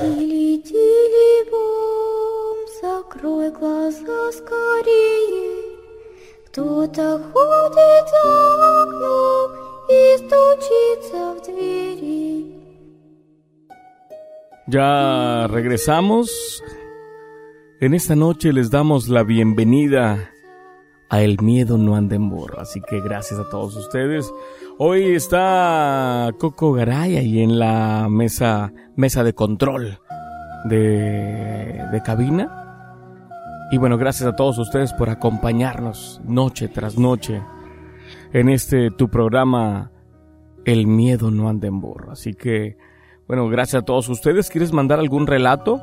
Тили-тили бом, закрой глаза скорее. Кто-то ходит за окном и стучится в двери. Ya regresamos. En esta noche les damos la bienvenida a El Miedo No Anda en Burro. Así que gracias a todos ustedes. Hoy está Coco Garay ahí en la mesa, mesa de control de, de cabina. Y bueno, gracias a todos ustedes por acompañarnos noche tras noche en este tu programa El Miedo No Anda en Burro. Así que, bueno, gracias a todos ustedes. ¿Quieres mandar algún relato?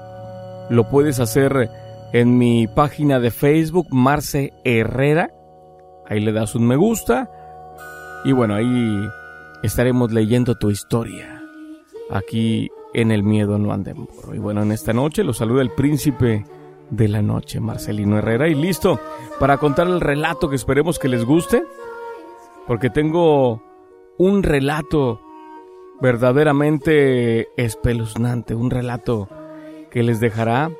Lo puedes hacer en mi página de Facebook, Marce Herrera. Ahí le das un me gusta. Y bueno, ahí estaremos leyendo tu historia. Aquí en El Miedo No Burro. Y bueno, en esta noche los saluda el príncipe de la noche, Marcelino Herrera. Y listo para contar el relato que esperemos que les guste. Porque tengo un relato verdaderamente espeluznante. Un relato que les dejará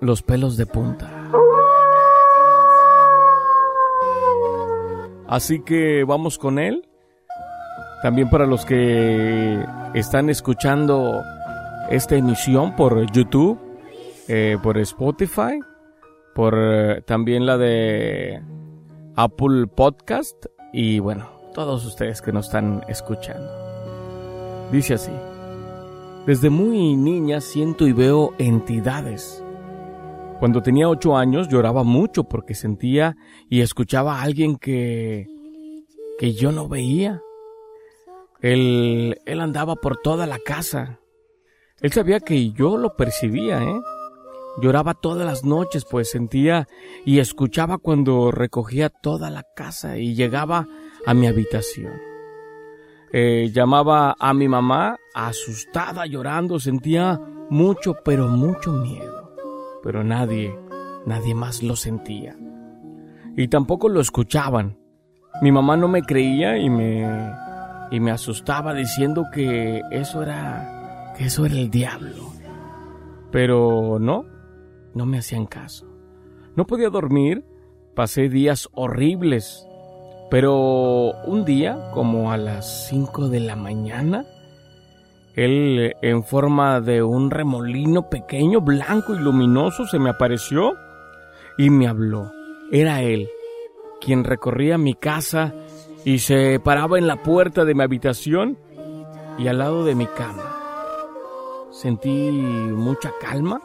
los pelos de punta. Así que vamos con él. También para los que están escuchando esta emisión por YouTube, eh, por Spotify, por eh, también la de Apple Podcast y bueno, todos ustedes que nos están escuchando. Dice así, desde muy niña siento y veo entidades. Cuando tenía ocho años lloraba mucho porque sentía y escuchaba a alguien que, que yo no veía. Él, él andaba por toda la casa. Él sabía que yo lo percibía, ¿eh? Lloraba todas las noches, pues sentía y escuchaba cuando recogía toda la casa y llegaba a mi habitación. Eh, llamaba a mi mamá asustada, llorando, sentía mucho, pero mucho miedo. Pero nadie, nadie más lo sentía. Y tampoco lo escuchaban. Mi mamá no me creía y me, y me asustaba diciendo que eso era, que eso era el diablo. Pero no, no me hacían caso. No podía dormir, pasé días horribles, pero un día, como a las 5 de la mañana, él en forma de un remolino pequeño, blanco y luminoso, se me apareció y me habló. Era él, quien recorría mi casa y se paraba en la puerta de mi habitación y al lado de mi cama. Sentí mucha calma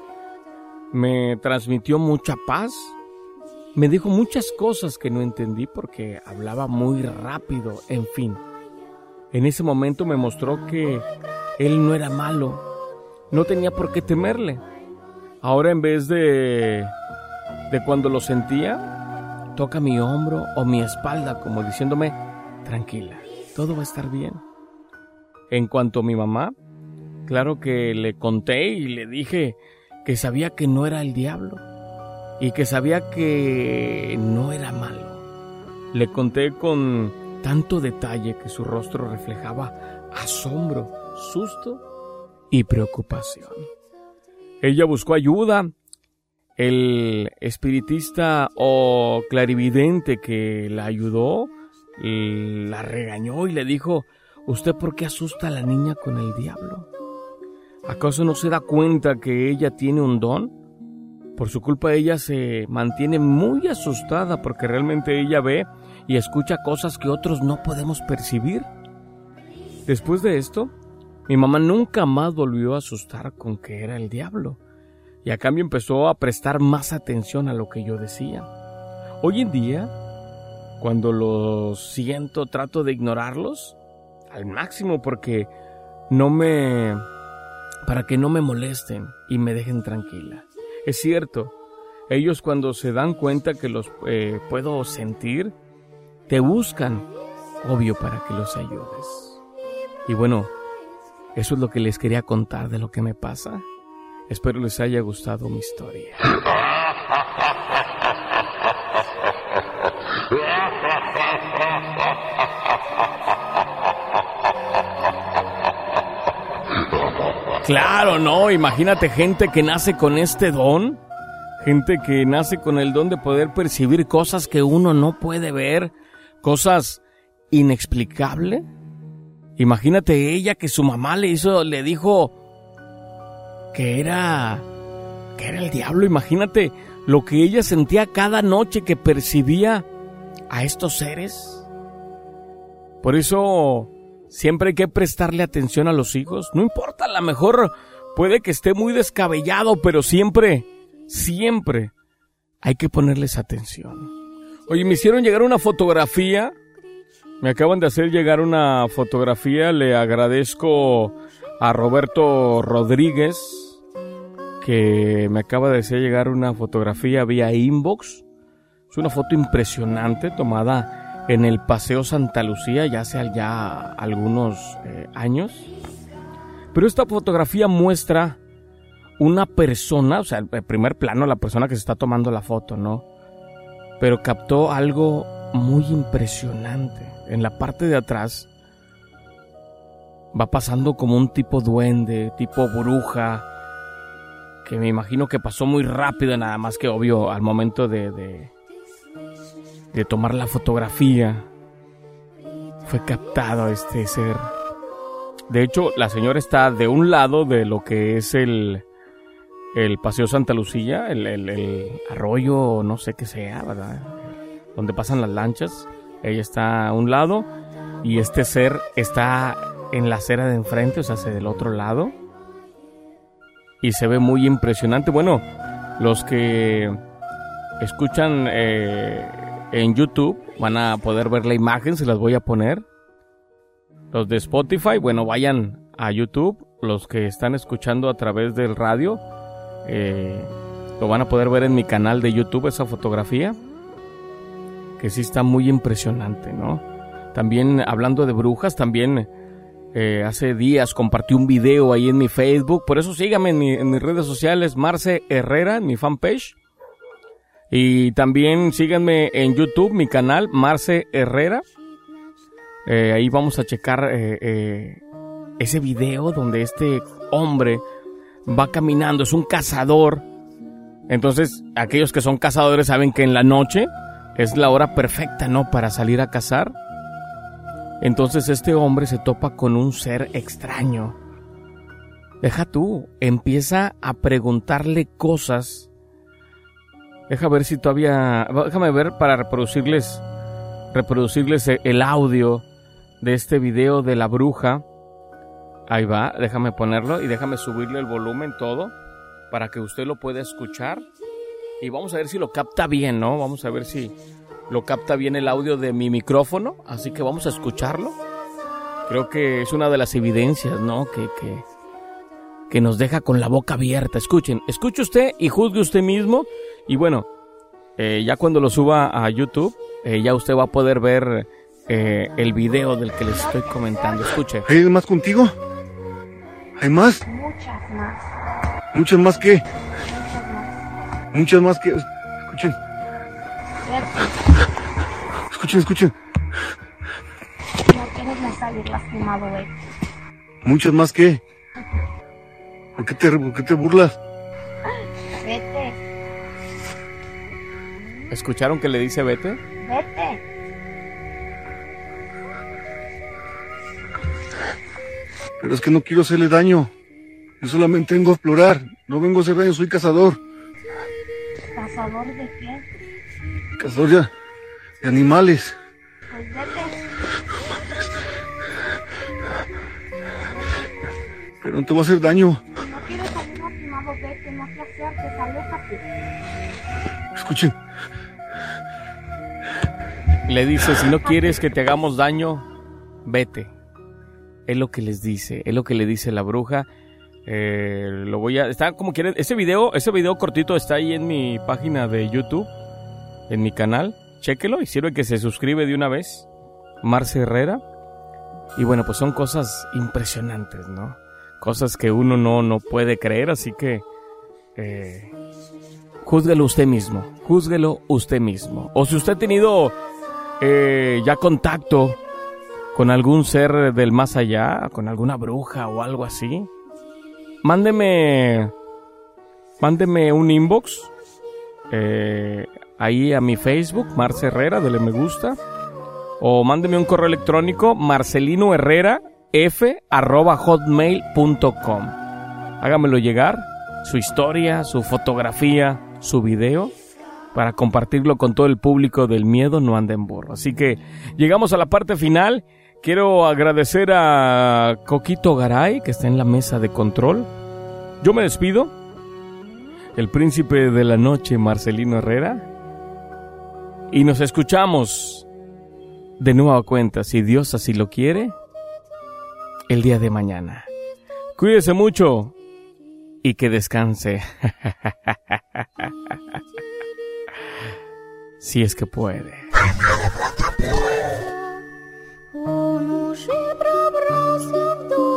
me transmitió mucha paz. Me dijo muchas cosas que no entendí porque hablaba muy rápido, en fin. En ese momento me mostró que él no era malo, no tenía por qué temerle. Ahora en vez de de cuando lo sentía, toca mi hombro o mi espalda como diciéndome, tranquila, todo va a estar bien. En cuanto a mi mamá, claro que le conté y le dije que sabía que no era el diablo y que sabía que no era malo. Le conté con tanto detalle que su rostro reflejaba asombro, susto y preocupación. Ella buscó ayuda. El espiritista o clarividente que la ayudó la regañó y le dijo, ¿usted por qué asusta a la niña con el diablo? ¿Acaso no se da cuenta que ella tiene un don? Por su culpa ella se mantiene muy asustada porque realmente ella ve y escucha cosas que otros no podemos percibir. Después de esto, mi mamá nunca más volvió a asustar con que era el diablo y a cambio empezó a prestar más atención a lo que yo decía. Hoy en día, cuando los siento, trato de ignorarlos al máximo porque no me para que no me molesten y me dejen tranquila. Es cierto, ellos cuando se dan cuenta que los eh, puedo sentir, te buscan, obvio, para que los ayudes. Y bueno, eso es lo que les quería contar de lo que me pasa. Espero les haya gustado mi historia. Claro, no, imagínate gente que nace con este don, gente que nace con el don de poder percibir cosas que uno no puede ver, cosas inexplicables. Imagínate ella que su mamá le hizo, le dijo que era, que era el diablo. Imagínate lo que ella sentía cada noche que percibía a estos seres. Por eso siempre hay que prestarle atención a los hijos. No importa, a lo mejor puede que esté muy descabellado, pero siempre, siempre hay que ponerles atención. Oye, me hicieron llegar una fotografía. Me acaban de hacer llegar una fotografía. Le agradezco a Roberto Rodríguez que me acaba de hacer llegar una fotografía vía inbox. Es una foto impresionante tomada en el Paseo Santa Lucía ya hace ya algunos eh, años. Pero esta fotografía muestra una persona, o sea, el primer plano, la persona que se está tomando la foto, ¿no? Pero captó algo muy impresionante. En la parte de atrás va pasando como un tipo duende, tipo bruja, que me imagino que pasó muy rápido, nada más que obvio al momento de, de, tomar la fotografía. Fue captado este ser. De hecho, la señora está de un lado de lo que es el, el Paseo Santa Lucía, el, el, el arroyo, no sé qué sea, ¿verdad? Donde pasan las lanchas. Ella está a un lado y este ser está en la acera de enfrente, o sea, hacia del otro lado y se ve muy impresionante. Bueno, los que escuchan eh, en YouTube van a poder ver la imagen, se las voy a poner. Los de Spotify, bueno, vayan a YouTube. Los que están escuchando a través del radio, eh, lo van a poder ver en mi canal de YouTube esa fotografía, que sí está muy impresionante, ¿no? También hablando de brujas, también eh, hace días compartí un video ahí en mi Facebook. Por eso síganme en, mis redes sociales, Marce Herrera, mi fanpage. Y también síganme en YouTube, mi canal, Marce Herrera. Eh, ahí vamos a checar eh, ese video donde este hombre va caminando, es un cazador. Entonces, aquellos que son cazadores saben que en la noche es la hora perfecta, ¿no? Para salir a cazar. Entonces este hombre se topa con un ser extraño. Deja tú, empieza a preguntarle cosas. Deja ver si todavía, déjame ver para reproducirles, reproducirles el audio de este video de la bruja. Ahí va, déjame ponerlo y déjame subirle el volumen todo para que usted lo pueda escuchar. Y vamos a ver si lo capta bien, ¿no? Vamos a ver si, lo capta bien el audio de mi micrófono, así que vamos a escucharlo. Creo que es una de las evidencias, ¿no? Que, que, que nos deja con la boca abierta. Escuchen, escuche usted y juzgue usted mismo. Y bueno, eh, ya cuando lo suba a YouTube, eh, ya usted va a poder ver eh, el video del que les estoy comentando. Escuche. ¿Hay más contigo? ¿Hay más? Muchas más. ¿Muchas más qué? Muchas más. Que... Escuchen. Escuchen, escuchen. No quieres salir lastimado, güey. Muchas más que. ¿Por qué te, por qué te burlas? Vete, ¿Escucharon que le dice vete? vete. Pero es que no quiero hacerle daño. Yo solamente vengo a explorar. No vengo a hacer daño, soy cazador. ¿Cazador de qué? Cazador de animales. Pues vete. Pero no te va a hacer daño. No quieres salir lastimado, vete. No te acerques, aléjate. Escuchen. Le dice, si no quieres que te hagamos daño, vete. Es lo que les dice, es lo que le dice la bruja. Eh, lo voy a, está como quieren, ese video, ese video cortito está ahí en mi página de YouTube, en mi canal. Chéquelo y sirve que se suscribe de una vez. Marce Herrera. Y bueno, pues son cosas impresionantes, ¿no? Cosas que uno no, no puede creer, así que eh, júzguelo usted mismo, júzguelo usted mismo. O si usted ha tenido eh, ya contacto con algún ser del más allá, con alguna bruja o algo así, mándeme, mándeme un inbox eh, ahí a mi Facebook, Marce Herrera, dele me gusta. O mándeme un correo electrónico, marcelino herrera f hotmail.com. Hágamelo llegar, su historia, su fotografía, su video, para compartirlo con todo el público del miedo no anda en burro. Así que llegamos a la parte final. Quiero agradecer a Coquito Garay, que está en la mesa de control. Yo me despido. El príncipe de la noche, Marcelino Herrera. Y nos escuchamos de nueva cuenta, si Dios así lo quiere, el día de mañana. Cuídese mucho y que descanse. si es que puede. Он уже пробрался в дом.